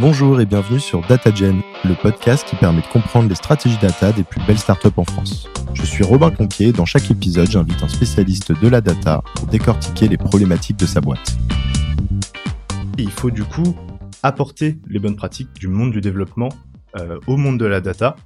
Bonjour et bienvenue sur DataGen, le podcast qui permet de comprendre les stratégies data des plus belles startups en France. Je suis Robin Conquier et dans chaque épisode, j'invite un spécialiste de la data pour décortiquer les problématiques de sa boîte. Il faut du coup apporter les bonnes pratiques du monde du développement euh, au monde de la data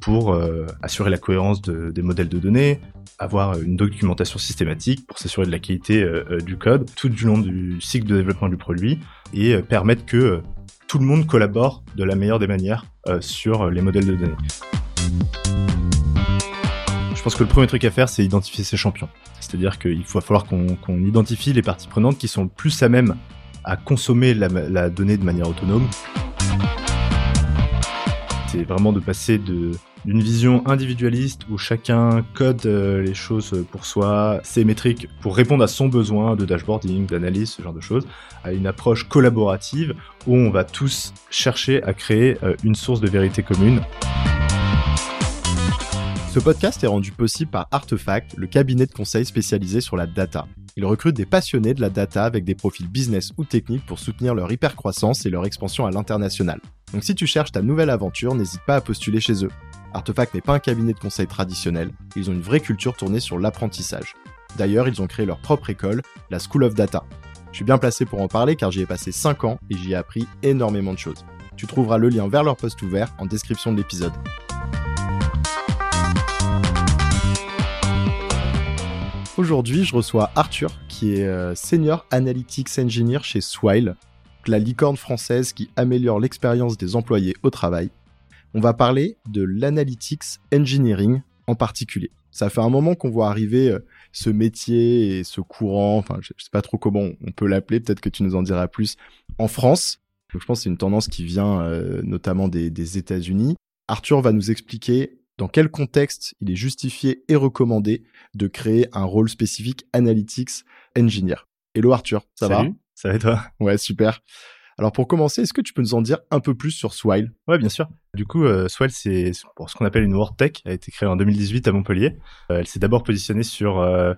pour euh, assurer la cohérence de, des modèles de données, avoir une documentation systématique pour s'assurer de la qualité euh, du code tout du long du cycle de développement du produit et permettre que tout le monde collabore de la meilleure des manières sur les modèles de données. Je pense que le premier truc à faire, c'est identifier ses champions. C'est-à-dire qu'il va falloir qu'on identifie les parties prenantes qui sont plus à même à consommer la donnée de manière autonome. C'est vraiment de passer de d'une vision individualiste où chacun code euh, les choses pour soi, ses métriques pour répondre à son besoin de dashboarding, d'analyse, ce genre de choses, à une approche collaborative où on va tous chercher à créer euh, une source de vérité commune. Ce podcast est rendu possible par Artefact, le cabinet de conseil spécialisé sur la data. Ils recrutent des passionnés de la data avec des profils business ou techniques pour soutenir leur hypercroissance et leur expansion à l'international. Donc si tu cherches ta nouvelle aventure, n'hésite pas à postuler chez eux. Artefact n'est pas un cabinet de conseil traditionnel, ils ont une vraie culture tournée sur l'apprentissage. D'ailleurs, ils ont créé leur propre école, la School of Data. Je suis bien placé pour en parler car j'y ai passé 5 ans et j'y ai appris énormément de choses. Tu trouveras le lien vers leur poste ouvert en description de l'épisode. Aujourd'hui, je reçois Arthur, qui est euh, Senior Analytics Engineer chez Swile, la licorne française qui améliore l'expérience des employés au travail. On va parler de l'analytics engineering en particulier. Ça fait un moment qu'on voit arriver euh, ce métier et ce courant, enfin je ne sais pas trop comment on peut l'appeler, peut-être que tu nous en diras plus, en France. je pense que c'est une tendance qui vient euh, notamment des, des États-Unis. Arthur va nous expliquer dans quel contexte il est justifié et recommandé de créer un rôle spécifique Analytics Engineer. Hello Arthur, ça Salut, va Ça va et toi? Ouais, super. Alors pour commencer, est-ce que tu peux nous en dire un peu plus sur Swile? Ouais, bien sûr. Du coup, euh, Swile, c'est pour ce qu'on appelle une WordTech, elle a été créée en 2018 à Montpellier. Euh, elle s'est d'abord positionnée sur euh,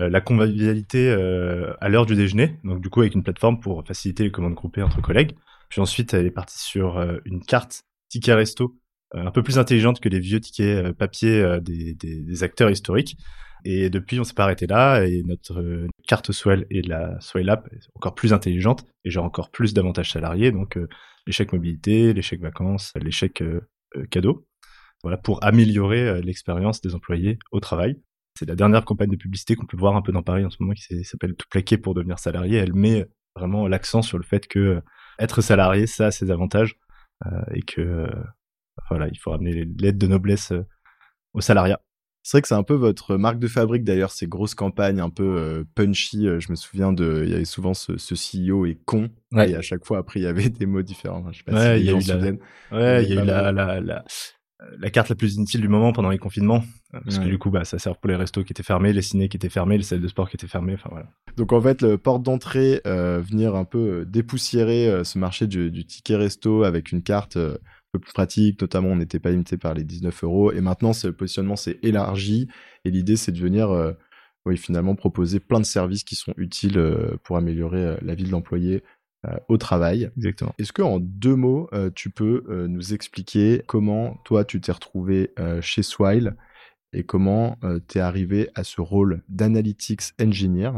euh la convivialité euh, à l'heure du déjeuner, donc du coup avec une plateforme pour faciliter les commandes groupées entre collègues. Puis ensuite, elle est partie sur une carte ticket resto un peu plus intelligente que les vieux tickets papier des, des, acteurs historiques. Et depuis, on s'est pas arrêté là, et notre carte Swell et la Swell App est encore plus intelligente, et j'ai encore plus d'avantages salariés, donc euh, l'échec mobilité, l'échec vacances, l'échec euh, cadeau, voilà, pour améliorer l'expérience des employés au travail. C'est la dernière campagne de publicité qu'on peut voir un peu dans Paris en ce moment, qui s'appelle Tout plaquer pour devenir salarié. Elle met vraiment l'accent sur le fait que être salarié, ça a ses avantages, et que voilà, il faut ramener l'aide de noblesse euh, au salariat. C'est vrai que c'est un peu votre marque de fabrique d'ailleurs, ces grosses campagnes un peu euh, punchy. Euh, je me souviens de, il y avait souvent ce, ce CEO est con et à chaque fois après il y avait des mots différents. Je sais pas ouais, si il y a eu la, ouais, il y a eu la, la, la, la, carte la plus inutile du moment pendant les confinements, parce que du coup bah ça sert pour les restos qui étaient fermés, les ciné qui étaient fermés, les salles de sport qui étaient fermées. Enfin voilà. Donc en fait le porte d'entrée, euh, venir un peu dépoussiérer ce marché du, du, ticket resto avec une carte peu plus pratique, notamment on n'était pas limité par les 19 euros. Et maintenant, ce positionnement s'est élargi et l'idée, c'est de venir euh, oui, finalement proposer plein de services qui sont utiles euh, pour améliorer euh, la vie de l'employé au travail. Exactement. Est-ce que en deux mots, tu peux nous expliquer comment toi tu t'es retrouvé chez Swile et comment tu es arrivé à ce rôle d'analytics engineer,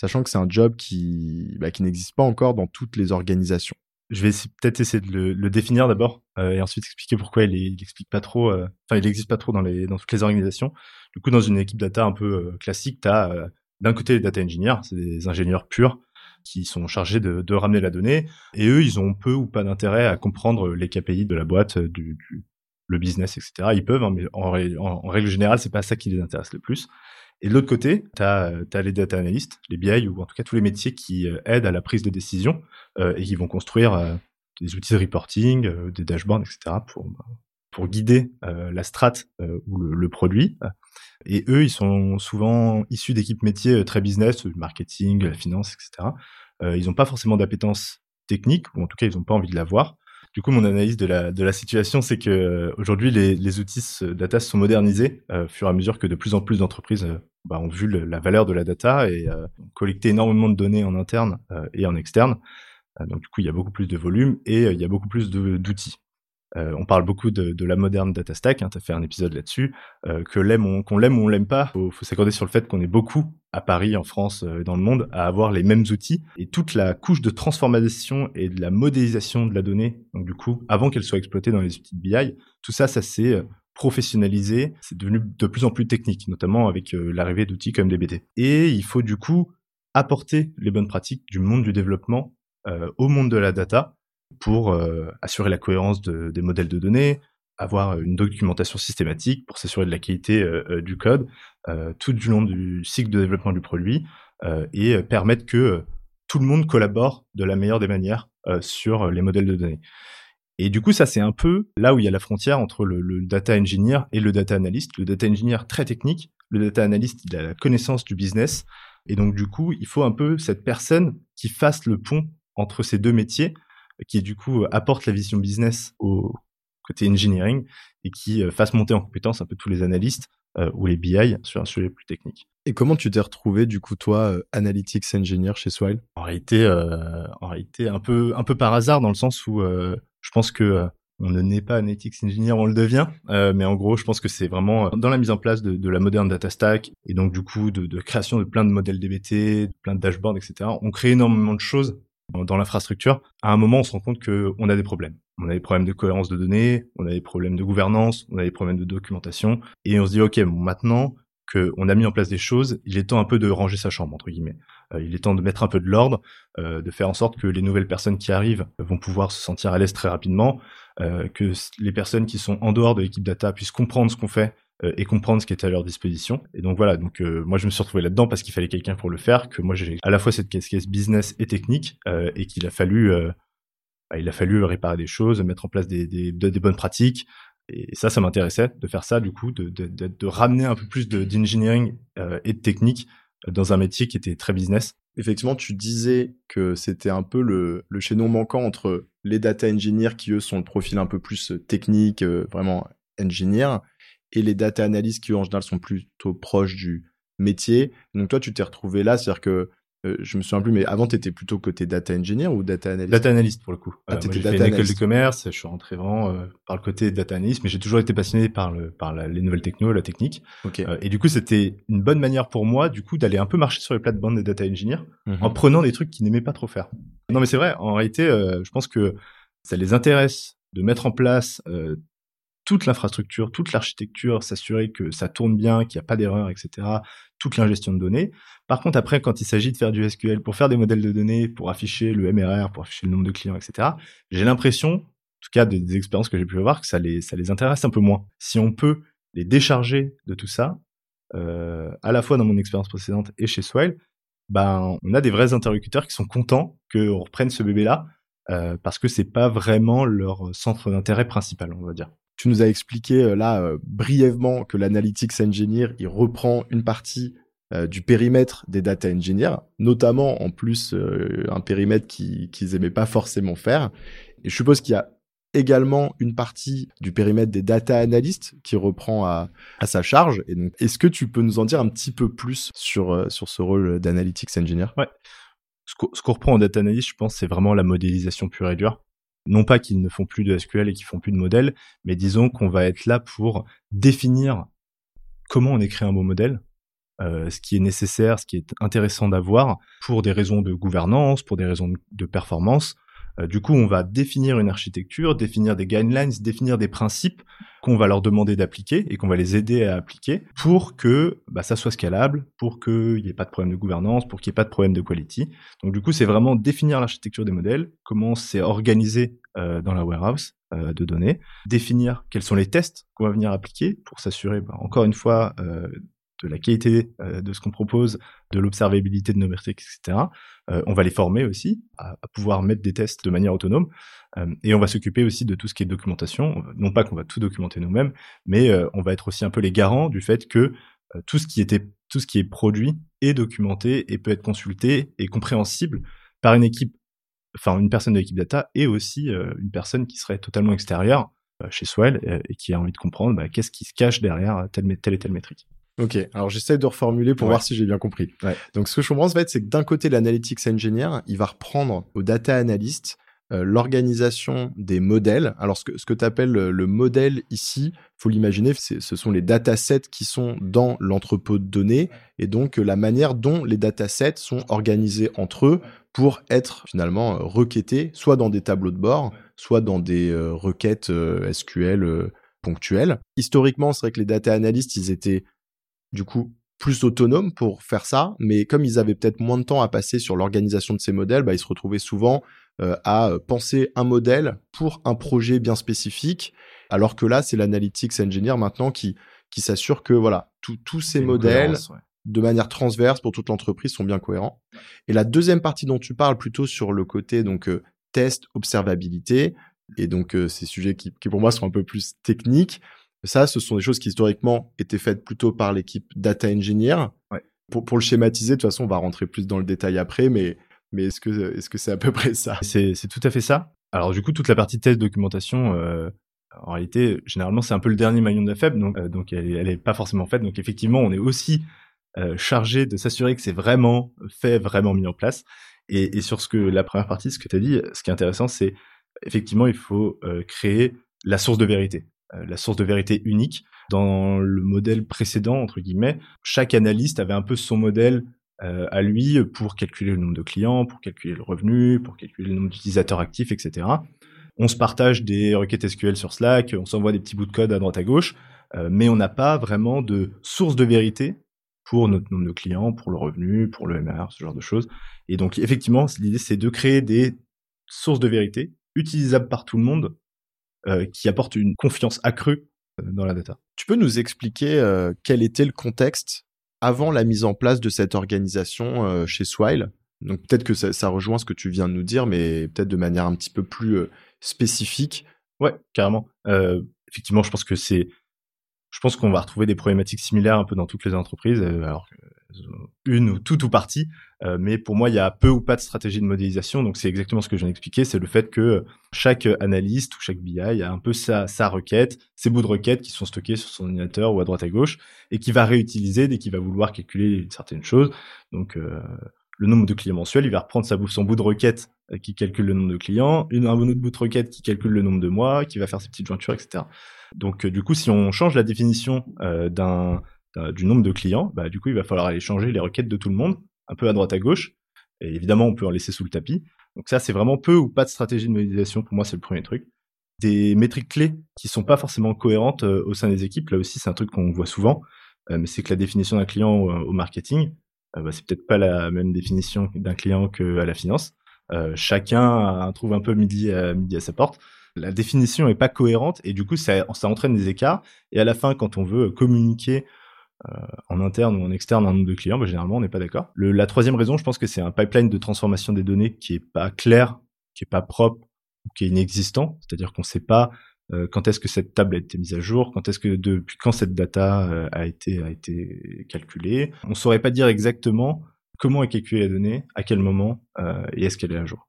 sachant que c'est un job qui, bah, qui n'existe pas encore dans toutes les organisations? Je vais peut-être essayer de le, définir d'abord euh, et ensuite expliquer pourquoi il, il explique pas trop. Euh, enfin, il n'existe pas trop dans toutes les organisations. Du coup, dans une équipe data un peu euh, classique, tu as d'un côté les data engineers, c'est des ingénieurs purs qui sont chargés de, ramener la donnée et eux, ils ont peu ou pas d'intérêt à comprendre les KPI de la boîte, du, du le business, etc. Ils peuvent, hein, mais en, en, règle générale, c'est pas ça qui les intéresse le plus. Et de l'autre côté, tu as, as, les data analysts, les BI, ou en tout cas tous les métiers qui euh, aident à la prise de décision euh, et qui vont construire euh, des outils de reporting, euh, des dashboards, etc. pour, pour guider euh, la strat ou le, produit. Et eux, ils sont souvent issus d'équipes métiers très business, marketing, la finance, etc. ils n'ont pas forcément d'appétence technique, ou en tout cas, ils n'ont pas envie de l'avoir. Du coup, mon analyse de la, de la situation, c'est que euh, aujourd'hui, les, les, outils data sont modernisés euh, au fur et à mesure que de plus en plus d'entreprises euh, bah, ont vu la valeur de la data et euh, ont collecté énormément de données en interne et en externe. donc du coup, il y a beaucoup plus de volume et il y a beaucoup plus d'outils. Euh, on parle beaucoup de, la moderne data stack, hein, tu as fait un épisode là-dessus, euh, que qu'on l'aime ou on l'aime pas, faut, faut s'accorder sur le fait qu'on est beaucoup à Paris, en France, euh, dans le monde, à avoir les mêmes outils et toute la couche de transformation et de la modélisation de la donnée. Donc du coup, avant qu'elle soit exploitée dans les outils de BI, tout ça, ça s'est professionnalisé, c'est devenu de plus en plus technique, notamment avec l'arrivée d'outils comme DBT. Et il faut du coup apporter les bonnes pratiques du monde du développement au monde de la data pour euh, assurer la cohérence de, des modèles de données, avoir une documentation systématique pour s'assurer de la qualité euh, euh, du code tout du long du cycle de développement du produit et permettre que tout le monde collabore de la meilleure des manières sur les modèles de données. Et du coup, ça c'est un peu là où il y a la frontière entre le, le, data engineer et le data analyst. Le data engineer très technique, le data analyst il a la connaissance du business, et donc du coup, il faut un peu cette personne qui fasse le pont entre ces deux métiers qui du coup apporte la vision business au côté engineering et qui euh, fasse monter en compétence un peu tous les analystes euh, ou les BI sur un sujet plus technique. Et comment tu t'es retrouvé du coup toi euh, analytics engineer chez Swile? En réalité, en réalité un peu un peu par hasard dans le sens où je pense que on ne naît pas analytics engineer, on le devient. mais en gros, je pense que c'est vraiment dans la mise en place de, la moderne data stack et donc du coup de, de, création de plein de modèles DBT, de plein de dashboards, etc. On crée énormément de choses dans l'infrastructure, à un moment, on se rend compte qu'on a des problèmes. On a des problèmes de cohérence de données, on a des problèmes de gouvernance, on a des problèmes de documentation, et on se dit, OK, maintenant qu'on a mis en place des choses, il est temps un peu de ranger sa chambre, entre guillemets. Euh, il est temps de mettre un peu de l'ordre, euh, de faire en sorte que les nouvelles personnes qui arrivent vont pouvoir se sentir à l'aise très rapidement, euh, que les personnes qui sont en dehors de l'équipe data puissent comprendre ce qu'on fait et comprendre ce qui est à leur disposition. Et donc voilà, donc euh, moi je me suis retrouvé là-dedans parce qu'il fallait quelqu'un pour le faire, que moi j'ai à la fois cette casquette business et technique, euh, et qu'il a fallu, bah, il a fallu réparer des choses, mettre en place des, des, bonnes pratiques. Et ça, ça m'intéressait de faire ça, du coup, de, de ramener un peu plus d'engineering et de technique dans un métier qui était très business. Effectivement, tu disais que c'était un peu le, le chaînon manquant entre les data engineers qui, eux, sont le profil un peu plus technique, vraiment engineer, et les data analysts qui en général sont plutôt proches du métier. Donc toi, tu t'es retrouvé là, c'est-à-dire que euh, je me souviens plus, mais avant, tu étais plutôt côté data engineer ou data analyst? Data analyst pour le coup. Ah, euh, j'ai fait une école de commerce, je suis rentré vraiment euh, par le côté data analyst, mais j'ai toujours été passionné par le par les nouvelles techno, la technique. et du coup, c'était une bonne manière pour moi, du coup, d'aller un peu marcher sur les plates-bandes des data engineers mhm. en prenant des trucs qu'ils n'aimaient pas trop faire. Non, mais c'est vrai. En réalité, je pense que ça les intéresse de mettre en place toute l'infrastructure, toute l'architecture, s'assurer que ça tourne bien, qu'il n'y a pas d'erreur, etc. Toute l'ingestion de données. Par contre, après, quand il s'agit de faire du SQL pour faire des modèles de données, pour afficher le MRR, pour afficher le nombre de clients, etc., j'ai l'impression, en tout cas des, expériences que j'ai pu avoir, que ça les, intéresse un peu moins. Si on peut les décharger de tout ça, euh, à la fois dans mon expérience précédente et chez Swile, ben, on a des vrais interlocuteurs qui sont contents qu'on reprenne ce bébé-là, euh, parce que c'est pas vraiment leur centre d'intérêt principal, on va dire. Tu nous as expliqué euh, là euh, brièvement que l'analytics engineer, il reprend une partie euh, du périmètre des data engineers, notamment en plus un périmètre qu'ils qui aimaient pas forcément faire. Et je suppose qu'il y a également une partie du périmètre des data analysts qui reprend à, à sa charge. Et donc, est-ce que tu peux nous en dire un petit peu plus sur, sur ce rôle d'analytics engineer? Ouais. Ce qu'on reprend en data analyst, je pense, c'est vraiment la modélisation pure et dure non pas qu'ils ne font plus de SQL et qu'ils font plus de modèles, mais disons qu'on va être là pour définir comment on écrit un beau modèle, euh, ce qui est nécessaire, ce qui est intéressant d'avoir pour des raisons de gouvernance, pour des raisons de performance, du coup, on va définir une architecture, définir des guidelines, définir des principes qu'on va leur demander d'appliquer et qu'on va les aider à appliquer pour que bah, ça soit scalable, pour qu'il n'y ait pas de problème de gouvernance, pour qu'il n'y ait pas de problème de quality. Donc du coup, c'est vraiment définir l'architecture des modèles, comment c'est organisé euh, dans la warehouse euh, de données, définir quels sont les tests qu'on va venir appliquer pour s'assurer, bah, encore une fois, de la qualité euh, de ce qu'on propose, de l'observabilité de nos métriques, etc. Euh, on va les former aussi à, pouvoir mettre des tests de manière autonome euh, et on va s'occuper aussi de tout ce qui est documentation. Non pas qu'on va tout documenter nous-mêmes, mais on va être aussi un peu les garants du fait que tout ce qui est produit est documenté et peut être consulté et compréhensible par une équipe, enfin une personne de l'équipe data et aussi une personne qui serait totalement extérieure chez Swell et qui a envie de comprendre bah, qu'est-ce qui se cache derrière telle et telle métrique. Ok, alors j'essaie de reformuler pour Ouais. voir si j'ai bien compris. Ouais. Donc ce que je comprends, en fait, c'est que d'un côté, l'analytics engineer, il va reprendre au data analyst euh, l'organisation des modèles. Alors ce que, ce que tu appelles le, le modèle ici, faut l'imaginer, ce sont les datasets qui sont dans l'entrepôt de données et donc euh, la manière dont les datasets sont organisés entre eux pour être finalement euh, requêtés, soit dans des tableaux de bord, soit dans des euh, requêtes SQL ponctuelles. Historiquement, c'est vrai que les data analysts, ils étaient du coup plus autonomes pour faire ça, mais comme ils avaient peut-être moins de temps à passer sur l'organisation de ces modèles, bah, ils se retrouvaient souvent euh, à euh, penser un modèle pour un projet bien spécifique, alors que là, c'est l'analytics engineer maintenant qui, qui s'assure que voilà, tous ces modèles, ouais. de manière transverse pour toute l'entreprise sont bien cohérents. Et la deuxième partie dont tu parles plutôt sur le côté donc euh, test, observabilité, et donc euh, ces sujets qui, qui pour moi sont un peu plus techniques. Ça, ce sont des choses qui historiquement étaient faites plutôt par l'équipe data engineer. Ouais. Pour, pour le schématiser, de toute façon, on va rentrer plus dans le détail après, mais, mais est-ce que est-ce que c'est à peu près ça? C'est c'est tout à fait ça. Alors du coup, toute la partie test documentation, euh, en réalité, généralement, c'est un peu le dernier maillon de la faible, donc, euh, donc elle, est- elle est pas forcément faite. Donc effectivement, on est aussi euh, chargé de s'assurer que c'est vraiment fait, vraiment mis en place. Et, et sur ce que la première partie, ce que tu as dit, ce qui est intéressant, c'est effectivement, il faut créer la source de vérité, la source de vérité unique. Dans le modèle précédent, entre guillemets, chaque analyste avait un peu son modèle euh, à lui pour calculer le nombre de clients, pour calculer le revenu, pour calculer le nombre d'utilisateurs actifs, etc. On se partage des requêtes SQL sur Slack, on s'envoie des petits bouts de code à droite à gauche, euh, mais on n'a pas vraiment de source de vérité pour notre nombre de clients, pour le revenu, pour le MR, ce genre de choses. Et donc effectivement, l'idée c'est de créer des sources de vérité utilisables par tout le monde, euh, qui apportent une confiance accrue euh, dans la data. Tu peux nous expliquer euh, quel était le contexte avant la mise en place de cette organisation euh, chez Swile? Donc peut-être que ça, ça rejoint ce que tu viens de nous dire, mais peut-être de manière un petit peu plus euh, spécifique. Ouais, carrément. Euh, effectivement, je pense que c'est, je pense qu'on va retrouver des problématiques similaires un peu dans toutes les entreprises, euh, alors euh, une ou toute ou partie. Euh, mais pour moi, il y a peu ou pas de stratégie de modélisation. Donc c'est exactement ce que je viens d'expliquer, c'est le fait que chaque analyste ou chaque BI a un peu sa, requête, ses bouts de requête qui sont stockés sur son ordinateur ou à droite à gauche et qui va réutiliser dès qu'il va vouloir calculer certaines choses. Donc le nombre de clients mensuels, il va reprendre son bout de requête qui calcule le nombre de clients, une, un autre bout de requête qui calcule le nombre de mois, qui va faire ses petites jointures, etc. Donc euh, du coup, si on change la définition euh, d'un, du nombre de clients, bah, du coup, il va falloir aller changer les requêtes de tout le monde, un peu à droite à gauche. Et évidemment, on peut en laisser sous le tapis. Donc ça, c'est vraiment peu ou pas de stratégie de modélisation. Pour moi, c'est le premier truc. Des métriques clés qui sont pas forcément cohérentes euh, au sein des équipes. Là aussi, c'est un truc qu'on voit souvent. Mais c'est que la définition d'un client au, marketing, euh, bah, c'est peut-être pas la même définition d'un client que à la finance. Chacun trouve un peu midi à, midi à sa porte. La définition est pas cohérente et du coup ça, entraîne des écarts. Et à la fin, quand on veut communiquer euh, en interne ou en externe un nombre de clients, bah, généralement on n'est pas d'accord. La troisième raison, je pense que c'est un pipeline de transformation des données qui est pas clair, qui est pas propre, qui est inexistant. C'est-à-dire qu'on sait pas euh, quand est-ce que cette table a été mise à jour, quand est-ce que depuis quand cette data euh, a été calculée. On saurait pas dire exactement comment est calculée la donnée, à quel moment et est-ce qu'elle est à jour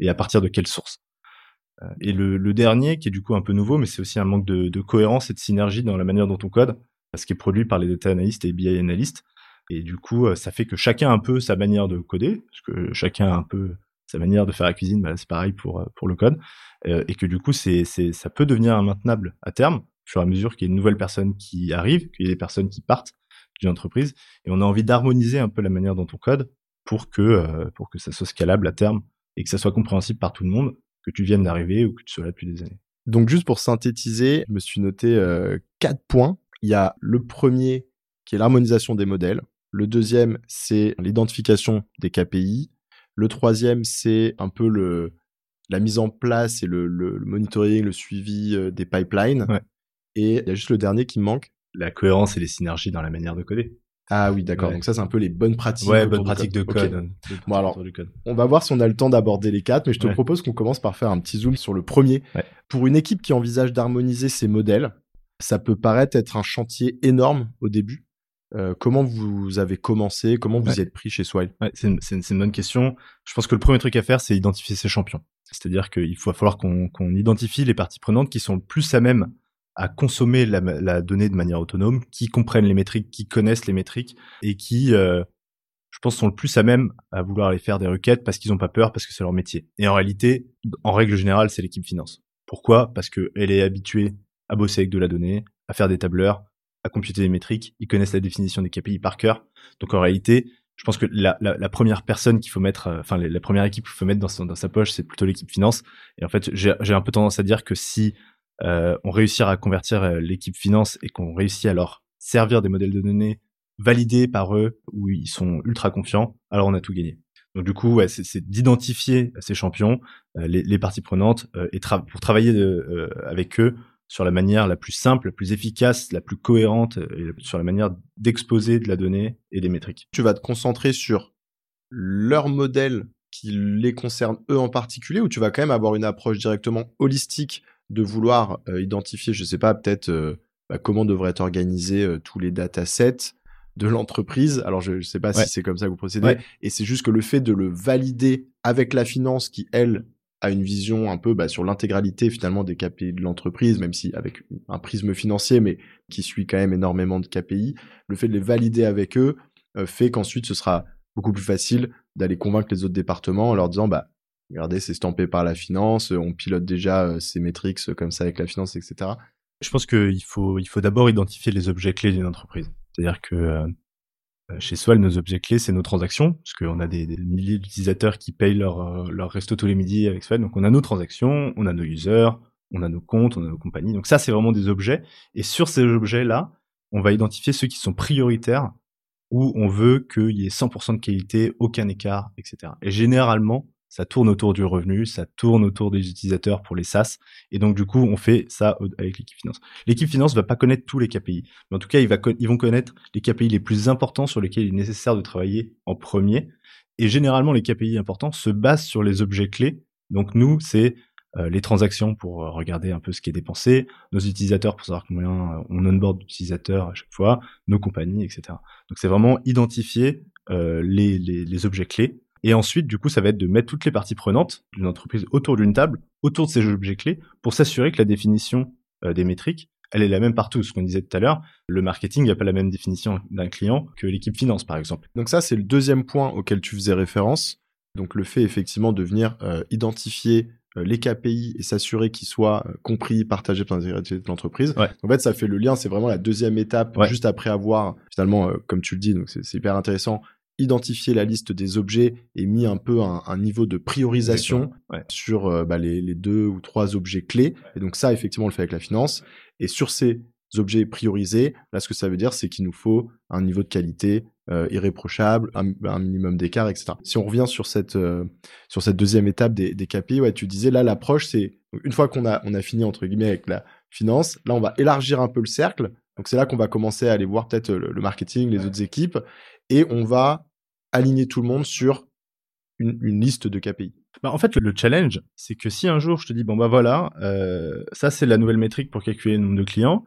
et à partir de quelle source. Euh, et le, dernier, qui est du coup un peu nouveau, mais c'est aussi un manque de, cohérence et de synergie dans la manière dont on code, ce qui est produit par les data analystes et BI analystes. Et du coup, euh, ça fait que chacun a un peu sa manière de coder, parce que chacun a un peu sa manière de faire la cuisine, bah, c'est pareil pour, euh, pour le code, et que du coup, c'est, ça peut devenir maintenable à terme, au fur et à mesure qu'il y a une nouvelle personne qui arrive, qu'il y a des personnes qui partent d'une entreprise, et on a envie d'harmoniser un peu la manière dont on code pour que, pour que ça soit scalable à terme et que ça soit compréhensible par tout le monde, que tu viennes d'arriver ou que tu sois là depuis des années. Donc juste pour synthétiser, je me suis noté euh, quatre points. Il y a le premier qui est l'harmonisation des modèles. Le deuxième, c'est l'identification des KPI. Le troisième, c'est un peu le, la mise en place et le, le- le monitoring, le suivi euh, des pipelines. Ouais. Et il y a juste le dernier qui me manque. La cohérence et les synergies dans la manière de coder. Ah oui, d'accord. Ouais. Donc ça, c'est un peu les bonnes pratiques. Ouais, autour bonne du pratique de code. De- Bon, alors, code. On va voir si on a le temps d'aborder les quatre, mais je te Ouais. propose qu'on commence par faire un petit zoom sur le premier. Ouais. Pour une équipe qui envisage d'harmoniser ses modèles, ça peut paraître être un chantier énorme au début. Euh, comment vous avez commencé? Comment vous y êtes pris chez Swile? C'est une, bonne question. Je pense que le premier truc à faire, c'est identifier ses champions. C'est-à-dire qu'il faut falloir qu'on qu'on identifie les parties prenantes qui sont le plus à même à consommer la, donnée de manière autonome, qui comprennent les métriques, qui connaissent les métriques et qui, euh, je pense, sont le plus à même à vouloir aller faire des requêtes parce qu'ils n'ont pas peur, parce que c'est leur métier. Et en réalité, en règle générale, c'est l'équipe finance. Pourquoi? Parce qu'elle est habituée à bosser avec de la donnée, à faire des tableurs, à computer des métriques. Ils connaissent la définition des KPI par cœur. Donc en réalité, je pense que la, première personne qu'il faut mettre, enfin la, première équipe qu'il faut mettre dans, dans sa poche, c'est plutôt l'équipe finance. Et en fait, j'ai un peu tendance à dire que si euh, on réussit à convertir euh, l'équipe finance et qu'on réussit à leur servir des modèles de données validés par eux où ils sont ultra confiants, alors on a tout gagné. Donc du coup, c'est d'identifier ces champions, euh, les, parties prenantes, et pour travailler avec eux sur la manière la plus simple, la plus efficace, la plus cohérente, et sur la manière d'exposer de la donnée et des métriques. Tu vas te concentrer sur leur modèle qui les concerne eux en particulier, ou tu vas quand même avoir une approche directement holistique de vouloir euh, identifier, je sais pas, peut-être euh, bah, comment devraient être organisés euh, tous les datasets de l'entreprise. Alors, je ne sais pas si c'est comme ça que vous procédez. Et c'est juste que le fait de le valider avec la finance qui, elle, a une vision un peu bah, sur l'intégralité finalement des KPI de l'entreprise, même si avec un prisme financier, mais qui suit quand même énormément de KPI, le fait de les valider avec eux fait qu'ensuite ce sera beaucoup plus facile d'aller convaincre les autres départements en leur disant bah regardez, c'est stampé par la finance, on pilote déjà euh, ces métriques euh, comme ça avec la finance, etc. Je pense qu'il faut, il faut d'abord identifier les objets clés d'une entreprise. C'est-à-dire que euh, chez Swell, nos objets clés, c'est nos transactions, parce qu'on a des, milliers d'utilisateurs qui payent leur, leur resto tous les midis avec Swell. Donc on a nos transactions, on a nos users, on a nos comptes, on a nos compagnies. Donc ça, c'est vraiment des objets. Et sur ces objets-là, on va identifier ceux qui sont prioritaires, où on veut qu'il y ait 100% de qualité, aucun écart, etc. Et généralement, ça tourne autour du revenu, ça tourne autour des utilisateurs pour les SaaS. Et donc, du coup, on fait ça avec l'équipe finance. L'équipe finance va pas connaître tous les KPI. Mais en tout cas, ils, vont connaître les KPI les plus importants sur lesquels il est nécessaire de travailler en premier. Et généralement, les KPI importants se basent sur les objets clés. Donc, nous, c'est euh, les transactions pour euh, regarder un peu ce qui est dépensé, nos utilisateurs pour savoir combien euh, on onboard d'utilisateurs à chaque fois, nos compagnies, etc. Donc, c'est vraiment identifier les, les objets clés et ensuite, du coup, ça va être de mettre toutes les parties prenantes d'une entreprise autour d'une table, autour de ces objets clés, pour s'assurer que la définition euh, des métriques, elle est la même partout. Ce qu'on disait tout à l'heure, le marketing n'a pas la même définition d'un client que l'équipe finance, par exemple. Donc ça, c'est le deuxième point auquel tu faisais référence. Donc le fait effectivement de venir euh, identifier euh, les KPI et s'assurer qu'ils soient compris, partagés par l'intégralité de l'entreprise. En fait, ça fait le lien. C'est vraiment la deuxième étape, juste après avoir finalement, comme tu le dis, donc c'est hyper intéressant, identifié la liste des objets et mis un peu un, niveau de priorisation sur euh, bah, les, deux ou trois objets clés. Et donc ça, effectivement, on le fait avec la finance. Et sur ces objets priorisés, là, ce que ça veut dire, c'est qu'il nous faut un niveau de qualité euh, irréprochable, un, minimum d'écart, etc. Si on revient sur cette, euh, sur cette deuxième étape des, des KPI, ouais, tu disais là, l'approche, c'est une fois qu'on a, on a fini, entre guillemets, avec la finance, là, on va élargir un peu le cercle. Donc c'est là qu'on va commencer à aller voir peut-être le marketing, les autres équipes, et on va aligner tout le monde sur une, liste de KPI. Bah en fait, le, challenge, c'est que si un jour je te dis, bon bah voilà, euh, ça c'est la nouvelle métrique pour calculer le nombre de clients,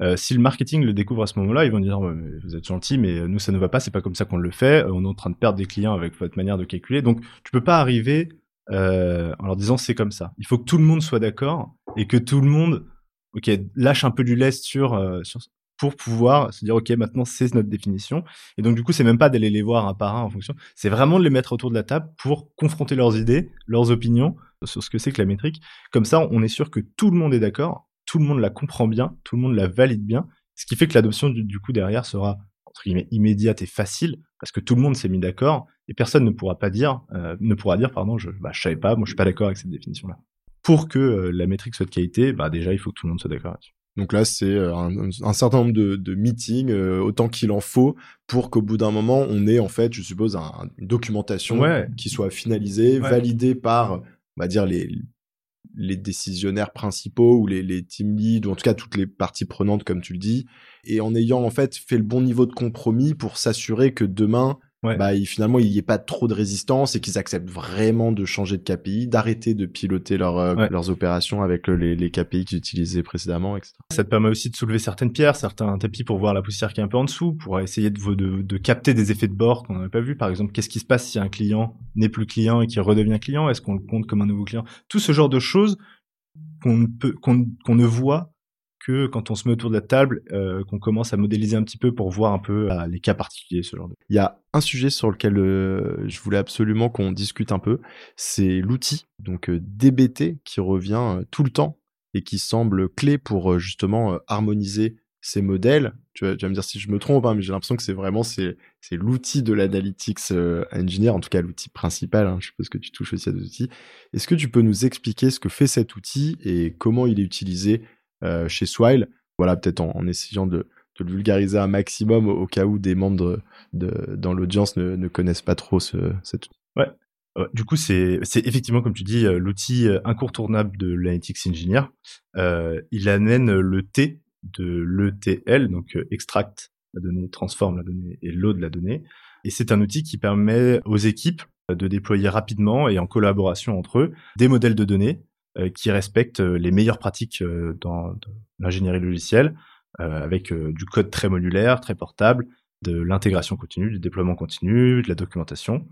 euh, si le marketing le découvre à ce moment-là, ils vont dire vous êtes gentil, mais nous ça ne va pas, c'est pas comme ça qu'on le fait. On est en train de perdre des clients avec votre manière de calculer. Donc tu peux pas arriver euh, en leur disant c'est comme ça. Il faut que tout le monde soit d'accord et que tout le monde, ok, lâche un peu du lest sur sur pour pouvoir se dire ok maintenant c'est notre définition. Et donc du coup c'est même pas d'aller les voir un par un en fonction. C'est vraiment de les mettre autour de la table pour confronter leurs idées leurs opinions sur ce que c'est que la métrique. Comme ça on est sûr que tout le monde est d'accord tout le monde la comprend bien tout le monde la valide bien. Ce qui fait que l'adoption du, coup derrière sera entre guillemets immédiate et facile parce que tout le monde s'est mis d'accord et personne ne pourra pas dire euh, ne pourra dire pardon je bah, je savais pas moi je suis pas d'accord avec cette définition là pour que euh, la métrique soit de qualité bah déjà il faut que tout le monde soit d'accord là-dessus donc là, c'est euh, un, certain nombre de, meetings, euh, autant qu'il en faut, pour qu'au bout d'un moment, on ait en fait, je suppose, une documentation qui soit finalisée, validée par, on va dire, les, les décisionnaires principaux ou les, les team leads, ou en tout cas toutes les parties prenantes, comme tu le dis, et en ayant en fait fait le bon niveau de compromis pour s'assurer que demain, bah, finalement, il n'y ait pas trop de résistance et qu'ils acceptent vraiment de changer de KPI, d'arrêter de piloter leur, euh, leurs opérations avec les, les KPI qu'ils utilisaient précédemment, etc. Ça te permet aussi de soulever certaines pierres, certains tapis pour voir la poussière qui est un peu en dessous, pour essayer de, de, de capter des effets de bord qu'on n'avait pas vu. Par exemple, qu'est-ce qui se passe si un client n'est plus client et qui redevient client? Est-ce qu'on le compte comme un nouveau client? Tout ce genre de choses qu'on peut qu'on ne voit que quand on se met autour de la table, euh, qu'on commence à modéliser un petit peu pour voir un peu euh, les cas particuliers, ce genre de. Il y a un sujet sur lequel euh, je voulais absolument qu'on discute un peu, c'est l'outil, donc DBT, qui revient tout le temps et qui semble clé pour justement harmoniser ces modèles. Tu vas, me dire si je me trompe, hein, mais j'ai l'impression que c'est vraiment c'est c'est l'outil de l'analytics engineer, en tout cas l'outil principal. Hein, je suppose que tu touches aussi à des outils. Est-ce que tu peux nous expliquer ce que fait cet outil et comment il est utilisé euh, chez Swile. Voilà, peut-être en, essayant de, le vulgariser un maximum au, cas où des membres dans l'audience ne, connaissent pas trop ce, cet outil. Ouais. du coup, c'est effectivement, comme tu dis, euh, l'outil euh, incontournable de l'analytics engineer. il amène le T de l'ETL, donc extract la donnée, transforme la donnée et load la donnée. Et c'est un outil qui permet aux équipes de déployer rapidement et en collaboration entre eux des modèles de données euh, qui respectent euh, les meilleures pratiques euh, dans, l'ingénierie logicielle, avec du code très modulaire, très portable, de l'intégration continue, du déploiement continu, de la documentation.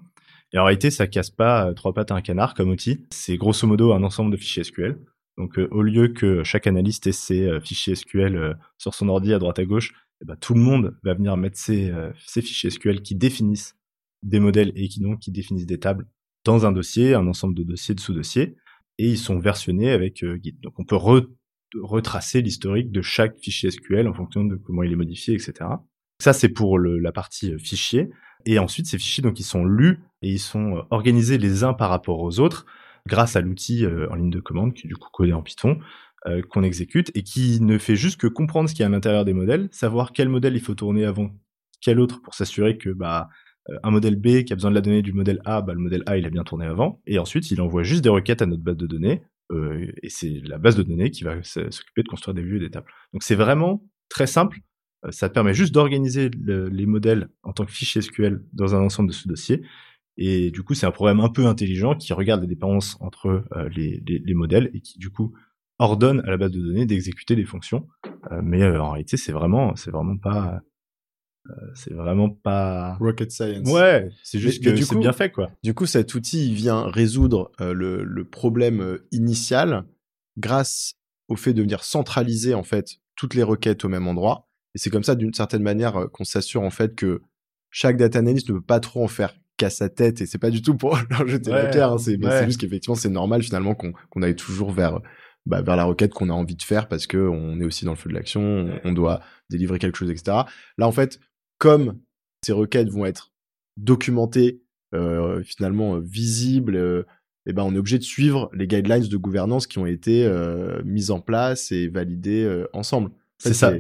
Et en réalité, ça casse pas trois pattes à un canard comme outil. C'est grosso modo un ensemble de fichiers SQL. Donc, au lieu que chaque analyste ait ses fichiers SQL sur son ordi à droite à gauche, eh ben, tout le monde va venir mettre ses, ses, fichiers SQL qui définissent des modèles et qui donc qui définissent des tables dans un dossier, un ensemble de dossiers, de sous-dossiers et ils sont versionnés avec euh, Git. Donc on peut retracer l'historique de chaque fichier SQL en fonction de comment il est modifié, etc. Ça c'est pour la partie euh, fichier. Et ensuite ces fichiers donc ils sont lus et ils sont euh, organisés les uns par rapport aux autres grâce à l'outil en ligne de commande qui est du coup codé en Python qu'on exécute et qui ne fait juste que comprendre ce qu'il y a à l'intérieur des modèles, savoir quel modèle il faut tourner avant quel autre pour s'assurer que bah un modèle B qui a besoin de la donnée du modèle A, bah, le modèle A il a bien tourné avant, et ensuite il envoie juste des requêtes à notre base de données, euh, et c'est la base de données qui va s'occuper de construire des vues et des tables. Donc c'est vraiment très simple, euh, ça permet juste d'organiser les modèles en tant que fichier SQL dans un ensemble de sous-dossiers, et du coup c'est un programme un peu intelligent qui regarde les dépendances entre les, les, modèles et qui du coup ordonne à la base de données d'exécuter des fonctions. mais en réalité c'est vraiment c'est vraiment pas euh, c'est vraiment pas rocket science. Ouais, c'est juste que c'est bien fait quoi. Du coup, cet outil il vient résoudre euh, le, le, problème euh, initial grâce au fait de venir centraliser en fait toutes les requêtes au même endroit. Et c'est comme ça, d'une certaine manière, qu'on s'assure en fait que chaque data analyst ne peut pas trop en faire qu'à sa tête. Et c'est pas du tout pour leur jeter la pierre. Hein, c'est juste qu'effectivement, c'est normal finalement qu'on qu'on aille toujours vers bah, vers la requête qu'on a envie de faire parce que on est aussi dans le feu de l'action, on doit délivrer quelque chose, etc. Là, en fait, comme ces requêtes vont être documentées, euh, finalement euh, visibles, euh, eh ben on est obligé de suivre les guidelines de gouvernance qui ont été mises en place et validées ensemble. C'est ça.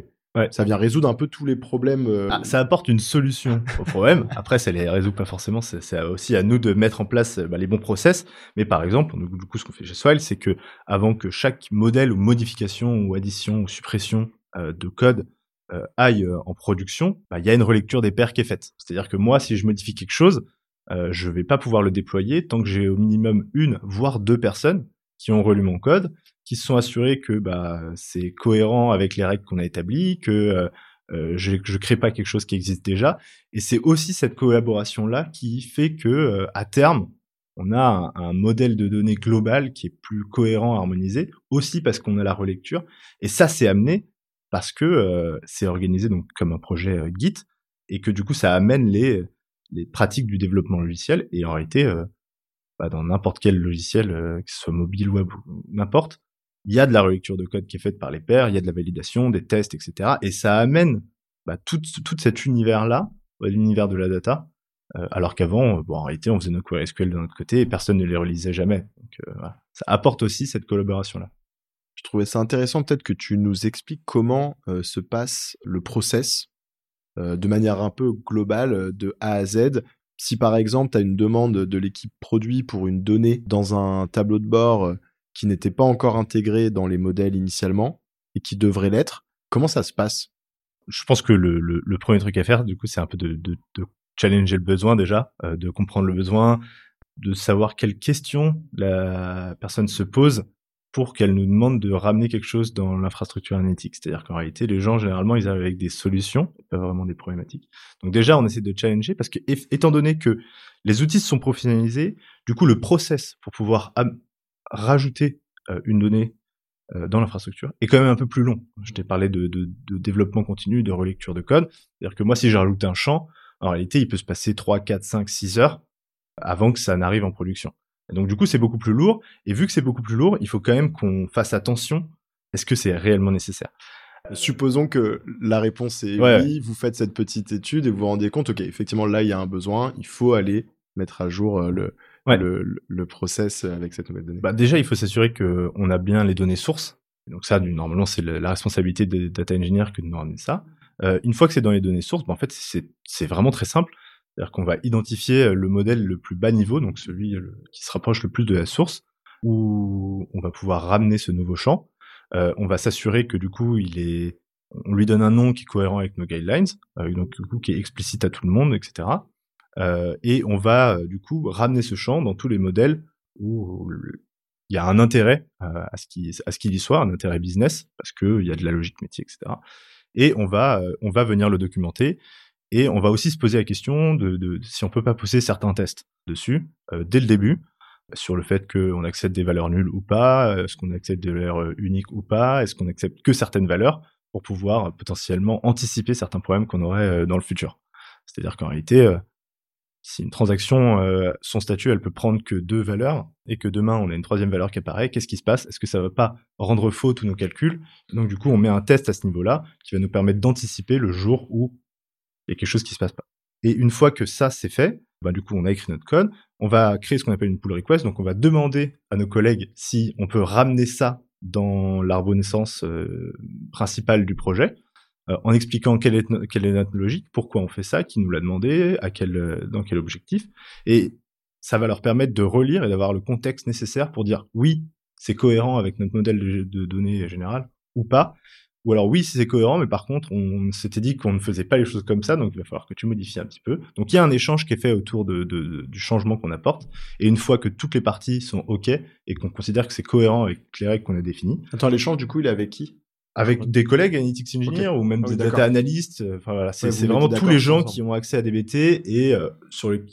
Ça vient résoudre un peu tous les problèmes. Ah, ça apporte une solution au problème. Après, ça les résout pas forcément. C'est aussi à nous de mettre en place bah, les bons process. Mais par exemple, du coup, ce qu'on fait chez Swile, c'est que avant que chaque modèle ou modification ou addition ou suppression de code euh, aille euh, en production, bah, il y a une relecture des paires qui est faite. C'est-à-dire que moi, si je modifie quelque chose, euh, je vais pas pouvoir le déployer tant que j'ai au minimum une, voire deux personnes qui ont relu mon code, qui se sont assurés que bah, c'est cohérent avec les règles qu'on a établies, que je, je crée pas quelque chose qui existe déjà. Et c'est aussi cette collaboration là qui fait que à terme, on a un, un, modèle de données global qui est plus cohérent, harmonisé, aussi parce qu'on a la relecture. Et ça, c'est amené parce que euh, c'est organisé donc comme un projet euh, Git et que du coup ça amène les les pratiques du développement logiciel et en réalité euh, bah, dans n'importe quel logiciel que ce soit mobile web ou n'importe il y a de la relecture de code qui est faite par les pairs il y a de la validation des tests etc et ça amène bah, tout tout cet univers là l'univers de la data alors qu'avant bon en réalité on faisait nos queries SQL de notre côté et personne ne les relisait jamais donc voilà. ça apporte aussi cette collaboration là je trouvais ça intéressant peut-être que tu nous expliques comment euh, se passe le process euh, de manière un peu globale euh, de A à Z. Si par exemple tu as une demande de l'équipe produit pour une donnée dans un tableau de bord qui n'était pas encore intégré dans les modèles initialement et qui devrait l'être, comment ça se passe? Je pense que le, premier truc à faire, du coup, c'est un peu de, challenger le besoin déjà, de comprendre le besoin, de savoir quelles questions la personne se pose pour qu'elle nous demande de ramener quelque chose dans l'infrastructure analytique. C'est-à-dire qu'en réalité, les gens, généralement, ils arrivent avec des solutions, pas vraiment des problématiques. Donc déjà, on essaie de challenger parce que, étant donné que les outils sont professionnalisés, du coup, le process pour pouvoir rajouter euh, une donnée dans l'infrastructure est quand même un peu plus long. Je t'ai parlé de, développement continu, de relecture de code. C'est-à-dire que moi, si j'ai rajouté un champ, en réalité, il peut se passer 3, 4, 5, 6 heures avant que ça n'arrive en production. Donc du coup, c'est beaucoup plus lourd. Et vu que c'est beaucoup plus lourd, il faut quand même qu'on fasse attention. Est-ce que c'est réellement nécessaire? Supposons que la réponse est oui, vous faites cette petite étude et vous vous rendez compte, ok, effectivement, là, il y a un besoin, il faut aller mettre à jour euh, le, le, le, process avec cette nouvelle donnée bah Déjà, il faut s'assurer qu'on a bien les données sources. Donc ça, normalement, c'est la responsabilité des data engineers que de nous ramener ça. Euh, une fois que c'est dans les données sources, bah, en fait, c'est vraiment très simple. C'est-à-dire qu'on va identifier euh, le modèle le plus bas niveau, donc celui qui se rapproche le plus de la source, où on va pouvoir ramener ce nouveau champ. Euh, on va s'assurer que du coup, il est, on lui donne un nom qui est cohérent avec nos guidelines, euh, donc du coup qui est explicite à tout le monde, etc. Euh, et on va euh, du coup ramener ce champ dans tous les modèles où il y a un intérêt euh, à ce qu'il qu'il y soit, un intérêt business parce que il y a de la logique métier, etc. Et on va on va venir le documenter et on va aussi se poser la question de, si on peut pas pousser certains tests dessus dès le début sur le fait qu'on accepte des valeurs nulles ou pas, est-ce qu'on accepte des valeurs uniques ou pas, est-ce qu'on accepte que certaines valeurs pour pouvoir potentiellement anticiper certains problèmes qu'on aurait dans le futur. C'est-à-dire qu'en réalité, si une transaction, euh, son statut, elle peut prendre que deux valeurs, et que demain on a une troisième valeur qui apparaît, qu'est-ce qui se passe? Est-ce que ça va pas rendre faux tous nos calculs? Donc du coup, on met un test à ce niveau-là qui va nous permettre d'anticiper le jour où il y a quelque chose qui se passe pas. Et une fois que ça c'est fait, bah du coup on a écrit notre code, on va créer ce qu'on appelle une pull request, donc on va demander à nos collègues si on peut ramener ça dans l'arbre naissance euh, principal du projet. Euh, en expliquant quelle est, notre logique, pourquoi on fait ça, qui nous l'a demandé, euh, dans quel objectif. Et ça va leur permettre de relire et d'avoir le contexte nécessaire pour dire oui, c'est cohérent avec notre modèle de, données général ou pas. Ou alors oui, c'est cohérent, mais par contre, on s'était dit qu'on ne faisait pas les choses comme ça, donc il va falloir que tu modifies un petit peu. Donc il y a un échange qui est fait autour de, du changement qu'on apporte. Et une fois que toutes les parties sont OK et qu'on considère que c'est cohérent avec les règles qu'on a définies. Attends, l'échange, du coup, il est avec qui? Avec des collègues analytics engineers ou même ah des data analystes. Euh, enfin voilà, c'est vraiment tous les gens qui ont accès à DBT et euh, sur le,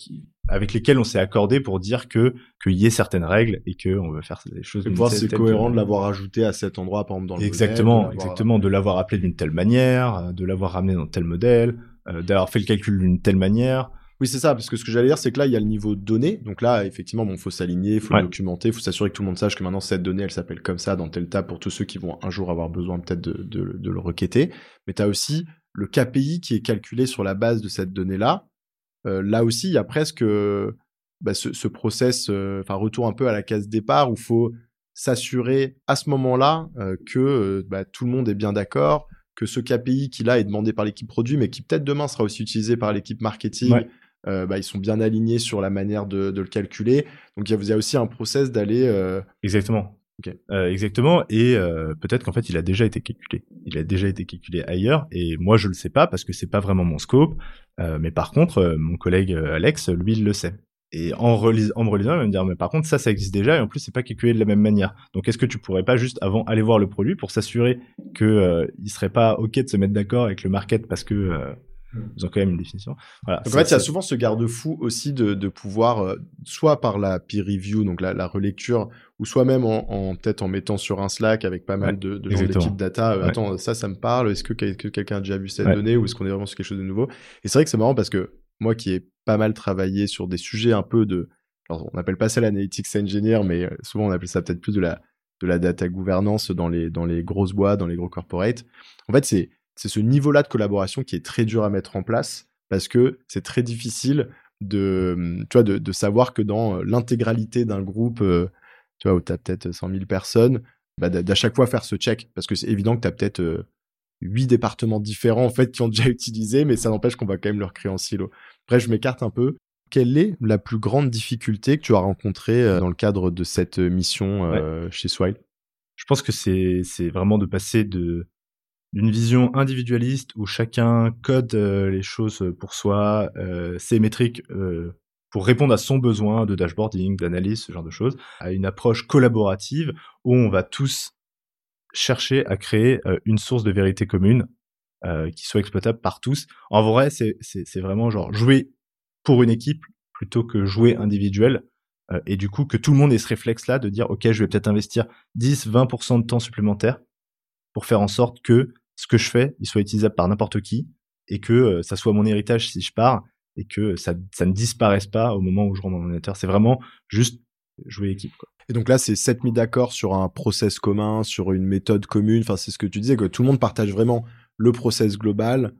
avec lesquels on s'est accordé pour dire que qu'il y ait certaines règles et que on veut faire des choses. Et voir c'est cohérent de l'avoir ajouté à cet endroit, par exemple dans le exactement, modèle, exactement, de l'avoir appelé d'une telle manière, de l'avoir ramené dans tel modèle, euh, d'avoir fait le calcul d'une telle manière. Oui, c'est ça, parce que ce que j'allais dire, c'est que là, il y a le niveau données. Donc là, effectivement, bon, faut s'aligner, il faut documenter, il faut s'assurer que tout le monde sache que maintenant, cette donnée, elle s'appelle comme ça dans tel tab pour tous ceux qui vont un jour avoir besoin peut-être de, de, de, le requêter. Mais tu as aussi le KPI qui est calculé sur la base de cette donnée-là. Là aussi, il y a presque bah, ce, ce, process, enfin, retour un peu à la case départ où il faut s'assurer à ce moment-là que bah, tout le monde est bien d'accord, que ce KPI qui là est demandé par l'équipe produit, mais qui peut-être demain sera aussi utilisé par l'équipe marketing, euh, bah, ils sont bien alignés sur la manière de, de le calculer. Donc il y, a aussi un process d'aller. Euh... Exactement. Okay. Euh, exactement. Et euh, peut-être qu'en fait il a déjà été calculé. Il a déjà été calculé ailleurs. Et moi je le sais pas parce que c'est pas vraiment mon scope. Euh, mais par contre mon collègue Alex, lui, il le sait. Et en me relisant, il va me dire, mais par contre, ça, ça existe déjà, et en plus, c'est pas calculé de la même manière. Donc, est-ce que tu pourrais pas juste avant aller voir le produit pour s'assurer que euh, il serait pas ok de se mettre d'accord avec le market parce que euh, ils ont quand même une définition. Voilà, donc en fait, il y a souvent ce garde-fou aussi de, de pouvoir, euh, soit par la peer review, donc la, la relecture, ou soit même en, en peut-être en mettant sur un Slack avec pas mal de, de gens d'équipe data. Euh, Attends, ça, ça me parle. Est-ce que, quelqu'un a déjà vu cette donnée ou est-ce qu'on est vraiment sur quelque chose de nouveau? Et c'est vrai que c'est marrant parce que moi, qui ai pas mal travaillé sur des sujets un peu de, alors on appelle pas ça l'analytics engineer, mais euh, souvent on appelle ça peut-être plus de la de la data gouvernance dans les dans les grosses boîtes, dans les gros corporates. En fait, c'est c'est ce niveau-là de collaboration qui est très dur à mettre en place parce que c'est très difficile de, tu vois, de, de savoir que dans euh, l'intégralité d'un groupe, euh, tu vois, où tu as peut-être 100 000 personnes, bah, d'à chaque fois faire ce check parce que c'est évident que tu as peut-être euh, huit départements différents en fait qui ont déjà utilisé, mais ça n'empêche qu'on va quand même leur créer en silo. Bref, je m'écarte un peu. Quelle est la plus grande difficulté que tu as rencontrée dans le cadre de cette mission chez Swile? Je pense que c'est vraiment de passer de d'une vision individualiste où chacun code euh, les choses pour soi, euh, ses métriques euh, pour répondre à son besoin de dashboarding, d'analyse, ce genre de choses, à une approche collaborative où on va tous chercher à créer une source de vérité commune qui soit exploitable par tous. En vrai, c'est vraiment genre jouer pour une équipe plutôt que jouer individuel. Euh, et du coup, que tout le monde ait ce réflexe-là de dire, OK, je vais peut-être investir 10, 20% de temps supplémentaire pour faire en sorte que ce que je fais, il soit utilisable par n'importe qui et que euh, ça soit mon héritage si je pars et que ça, ça ne disparaisse pas au moment où je rentre dans mon ordinateur. C'est vraiment juste jouer équipe. Quoi. Et donc là, c'est 7 mis d'accord sur un process commun, sur une méthode commune. Enfin, c'est ce que tu disais, que tout le monde partage vraiment le process global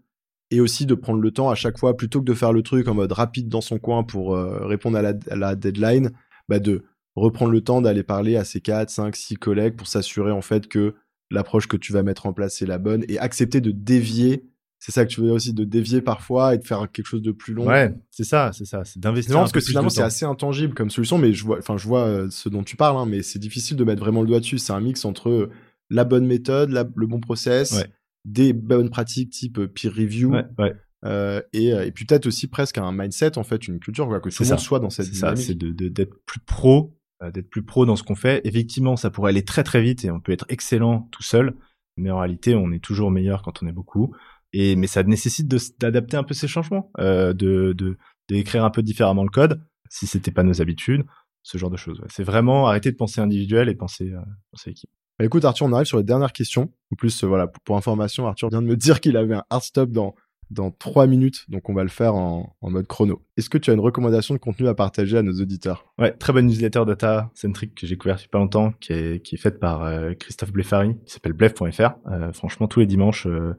et aussi de prendre le temps à chaque fois, plutôt que de faire le truc en mode rapide dans son coin pour euh, répondre à la, deadline, bah de reprendre le temps d'aller parler à ses 4, 5, 6 collègues pour s'assurer en fait que l'approche que tu vas mettre en place est la bonne et accepter de dévier. C'est ça que tu veux dire aussi, de dévier parfois et de faire quelque chose de plus long. Ouais, c'est ça, c'est ça, c'est d'investir. Non, parce que finalement c'est assez intangible comme solution, mais je vois, enfin je vois euh, ce dont tu parles, hein, mais c'est difficile de mettre vraiment le doigt dessus. C'est un mix entre la bonne méthode, le bon process, des bonnes pratiques type peer review. Euh, et, et puis peut-être aussi presque un mindset en fait une culture quoi, que tout le monde soit dans cette dynamique. c'est d'être plus pro euh, d'être plus pro dans ce qu'on fait. Effectivement, ça pourrait aller très très vite et on peut être excellent tout seul, mais en réalité, on est toujours meilleur quand on est beaucoup. Et mais ça nécessite d'adapter un peu ces changements, euh, de d'écrire un peu différemment le code, si c'était pas nos habitudes, ce genre de choses. C'est vraiment arrêter de penser individuel et penser, euh, penser équipe. Bah écoute Arthur, on arrive sur les dernières questions. En plus, euh, voilà, pour, pour, information, Arthur vient de me dire qu'il avait un hard stop dans dans trois minutes, donc on va le faire en, mode chrono. Est-ce que tu as une recommandation de contenu à partager à nos auditeurs? Ouais, très bonne newsletter data centric que j'ai couvert depuis pas longtemps, qui est, qui est faite par euh, Christophe Blefari, qui s'appelle blef.fr. Euh, franchement, tous les dimanches, euh,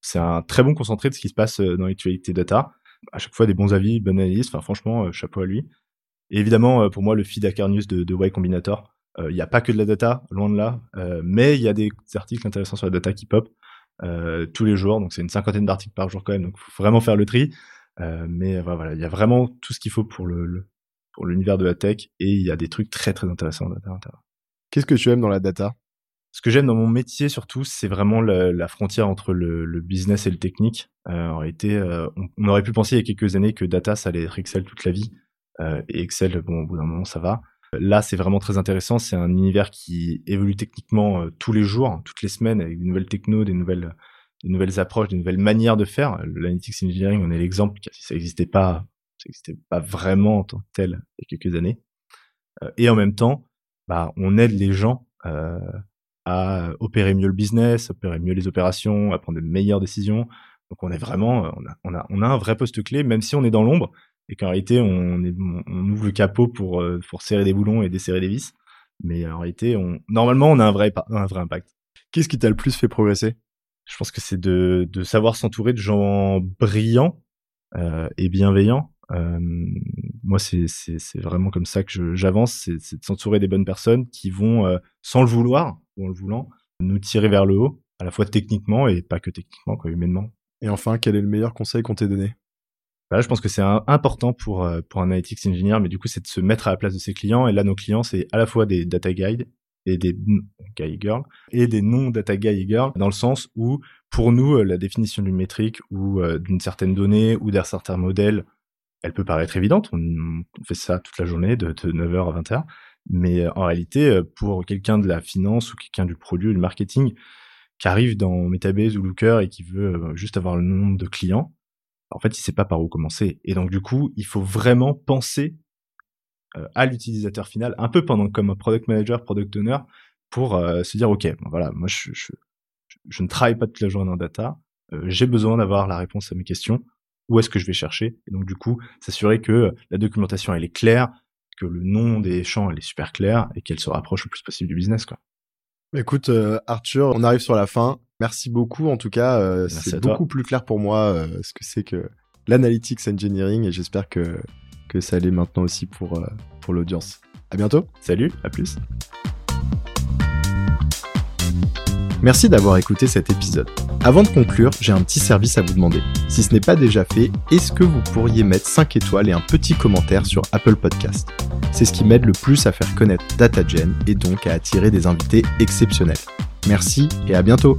c'est un très bon concentré de ce qui se passe dans l'actualité data. À chaque fois, des bons avis, bonne analyse. Enfin, franchement, chapeau à lui. Et évidemment, pour moi, le feed Hacker News de, de Y Combinator. Il n'y a pas que de la data, loin de là, mais il y a des articles intéressants sur la data qui pop. Euh, tous les jours. Donc c'est une cinquantaine d'articles par jour quand même. Donc faut vraiment faire le tri. Euh, mais voilà, il y a vraiment tout ce qu'il faut pour le, pour l'univers de la tech et il y a des trucs très très intéressants dans la data. Qu'est-ce que tu aimes dans la data? Ce que j'aime dans mon métier surtout, c'est vraiment la, frontière entre le, business et le technique. Euh, en réalité, on, on, aurait pu penser il y a quelques années que data ça allait être Excel toute la vie. et Excel, bon, au bout d'un moment, ça va. Là, c'est vraiment très intéressant. C'est un univers qui évolue techniquement euh, tous les jours, toutes les semaines, avec de nouvelles technos, des nouvelles, des nouvelles approches, des nouvelles manières de faire. L'analytics engineering, on est l'exemple. Ça n'existait pas, ça n'existait pas vraiment en tant que tel il y a quelques années. Euh, et en même temps, bah, on aide les gens euh, à opérer mieux le business, opérer mieux les opérations, à prendre de meilleures décisions. Donc on est vraiment, on a, on a, on a un vrai poste clé, même si on est dans l'ombre et qu'en réalité on, est, on, ouvre le capot pour, euh, pour serrer des boulons et desserrer des vis. Mais en réalité, on, normalement, on a un vrai, un vrai impact. Qu'est-ce qui t'a le plus fait progresser? Je pense que c'est de, de savoir s'entourer de gens brillants euh, et bienveillants. Euh, moi, c'est vraiment comme ça que j'avance, c'est de s'entourer des bonnes personnes qui vont, euh, sans le vouloir ou en le voulant, nous tirer vers le haut, à la fois techniquement et pas que techniquement, quoi, humainement. Et enfin, quel est le meilleur conseil qu'on t'ait donné? Je pense que c'est important pour euh, pour un analytics engineer, mais du coup, c'est de se mettre à la place de ses clients. Et là, nos clients, c'est à la fois des data guides et des guy girls et des non data guy girls, dans le sens où pour nous, euh, la définition d'une métrique ou euh, d'une certaine donnée ou d'un certain modèle, elle peut paraître évidente. On, fait ça toute la journée de, 9h à 20h. Mais en réalité, pour quelqu'un de la finance ou quelqu'un du produit ou du marketing qui arrive dans Metabase ou Looker et qui veut juste avoir le nombre de clients, en fait, il sait pas par où commencer. Et donc, du coup, il faut vraiment penser euh, à l'utilisateur final, un peu pendant comme un product manager, product owner, pour euh, se dire, OK, voilà, moi, je, ne travaille pas toute la journée en data, euh, j'ai besoin d'avoir la réponse à mes questions, où est-ce que je vais chercher? Et donc, du coup, s'assurer que la documentation, elle est claire, que le nom des champs, elle est super clair, et qu'elle se rapproche le plus possible du business. Écoute, Arthur, on arrive sur la fin. Merci beaucoup. En tout cas, euh, c'est beaucoup plus clair pour moi euh, ce que c'est que l'analytics engineering et j'espère que, que ça l'est maintenant aussi pour, euh, pour l'audience. À bientôt. Salut, à plus. Merci d'avoir écouté cet épisode. Avant de conclure, j'ai un petit service à vous demander. Si ce n'est pas déjà fait, est-ce que vous pourriez mettre 5 étoiles et un petit commentaire sur Apple Podcast? C'est ce qui m'aide le plus à faire connaître DataGen et donc à attirer des invités exceptionnels. Merci et à bientôt.